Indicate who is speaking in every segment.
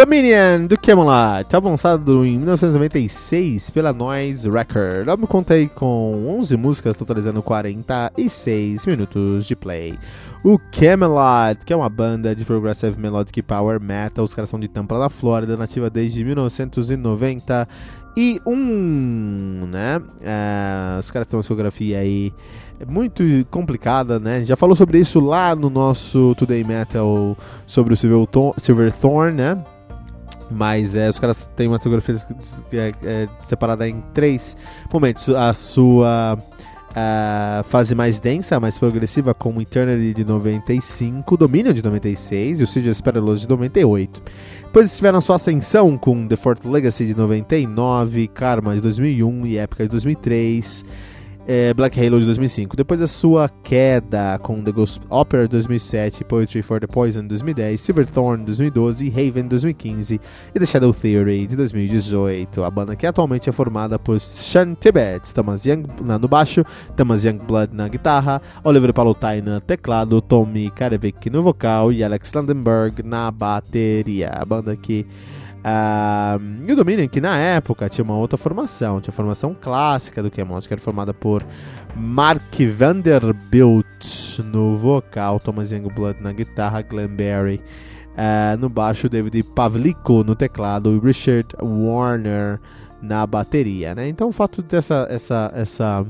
Speaker 1: Dominion do Camelot, álbum lançado em 1996 pela Noise Record. Álbum conta aí com 11 músicas, totalizando 46 minutos de play. O Camelot, que é uma banda de progressive melodic power metal, os caras são de Tampa, na Flórida, nativa desde 1991, né? É, os caras têm uma discografia aí muito complicada, né? Já falou sobre isso lá no nosso Today Metal sobre o Silverthorn, né? Mas é, os caras têm uma discografia é, é, separada em três momentos. A sua a fase mais densa, mais progressiva, como Eternity de 95, Dominion de 96 e o Siege Perilous de 98. Depois eles tiveram sua ascensão com The Fourth Legacy de 99, Karma de 2001 e Épica de 2003 é, Black Halo de 2005. Depois da sua queda com The Ghost Opera de 2007, Poetry for the Poison de 2010, Silverthorn de 2012, Haven de 2015 e The Shadow Theory de 2018. A banda que atualmente é formada por Sean Tibet, Thomas Young no baixo, Thomas Youngblood na guitarra, Oliver Palotai no teclado, Tommy Karevik no vocal e Alex Landenberg na bateria. A banda que Uh, e o Dominion, que na época tinha uma outra formação, tinha a formação clássica do Kemont, que era formada por Mark Vanderbilt no vocal, Thomas Youngblood na guitarra, Glenn Barry uh, no baixo, David Pavlico no teclado e Richard Warner na bateria. Né? Então o fato dessa essa, essa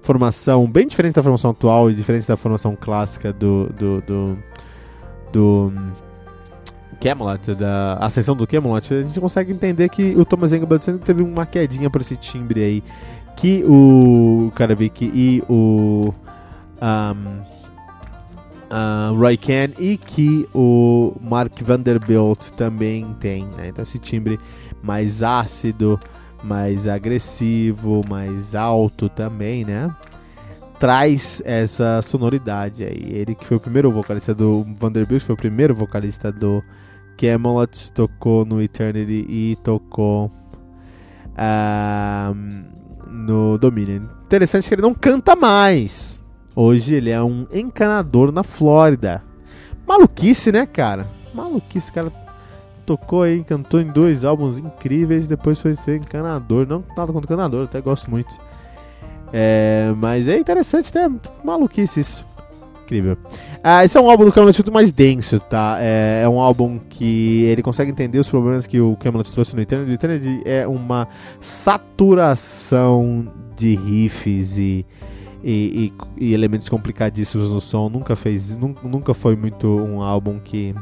Speaker 1: formação bem diferente da formação atual e diferente da formação clássica do, do, do, do Camelot, da ascensão do Camelot, a gente consegue entender que o Thomas Engelbart sempre teve uma quedinha por esse timbre aí que o Karavik e o um, uh, Roy Ken e que o Mark Vanderbilt também tem. Né? Então esse timbre mais ácido, mais agressivo, mais alto também, né? Traz essa sonoridade aí. Ele que foi o primeiro vocalista do Vanderbilt, foi o primeiro vocalista do Camelot tocou no Eternity e tocou uh, no Dominion. Interessante que ele não canta mais. Hoje ele é um encanador na Flórida. Maluquice, né, cara? Maluquice, cara. Tocou aí, cantou em dois álbuns incríveis, depois foi ser encanador. Não nada contra encanador, até gosto muito. É, mas é interessante, né? Maluquice isso incrível. Ah, esse é um álbum do Camelot mais denso, tá? É, é, um álbum que ele consegue entender os problemas que o Camelot trouxe no Eternity. O Eternity é uma saturação de riffs e, e, e, e elementos complicadíssimos no som. Nunca fez, nunca foi muito um álbum que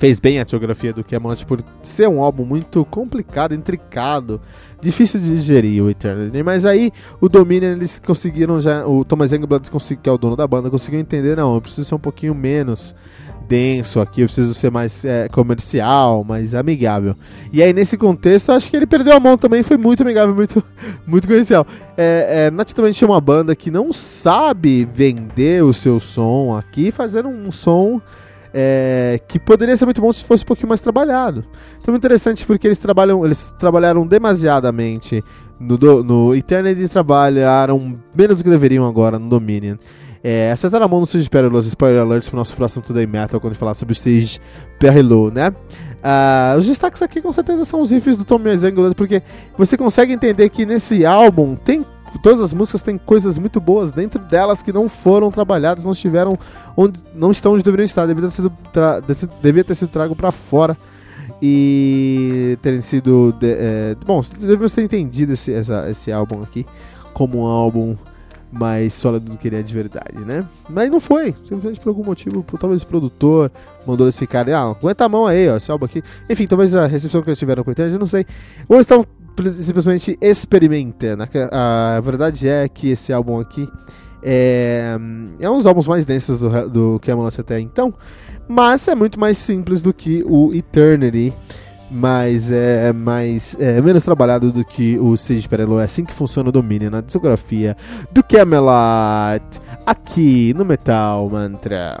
Speaker 1: fez bem a geografia do Camelot por ser um álbum muito complicado, intricado, difícil de digerir o Eternity. Mas aí o Dominion eles conseguiram já, o Thomas Youngblood que é o dono da banda, conseguiu entender, não, eu preciso ser um pouquinho menos denso aqui, eu preciso ser mais é, comercial, mais amigável. E aí, nesse contexto, acho que ele perdeu a mão também, foi muito amigável, muito, muito comercial. É, é, é uma banda que não sabe vender o seu som aqui, fazendo um som é, que poderia ser muito bom se fosse um pouquinho mais trabalhado. Então, muito interessante porque eles trabalham, eles trabalharam demasiadamente no, do, no Eternity trabalharam menos do que deveriam agora no Dominion. É, acertaram a mão no Stage Perilous, spoiler alert pro nosso próximo Today Metal, quando falar sobre o Stage Perilous, né? Uh, os destaques aqui com certeza são os riffs do Tommy Zangler, porque você consegue entender que nesse álbum tem todas as músicas têm coisas muito boas dentro delas que não foram trabalhadas, não estiveram onde não estão onde deveriam estar, devia ter sido, devia ter sido trago para fora e terem sido de, é, bom, devemos ter entendido esse, essa, esse álbum aqui como um álbum mais sólido do que ele é de verdade, né? Mas não foi, simplesmente por algum motivo, por, talvez o produtor mandou eles ficarem, ah, aguenta a mão aí, ó, esse álbum aqui. Enfim, talvez a recepção que eles tiveram com o eu não sei. Ou eles estão simplesmente experimentando. A verdade é que esse álbum aqui é, é um dos álbuns mais densos do, do Camelot até então, mas é muito mais simples do que o Eternity mas é mais é, menos trabalhado do que o Siege Perelo. É assim que funciona o domínio na discografia do Camelot aqui no Metal Mantra.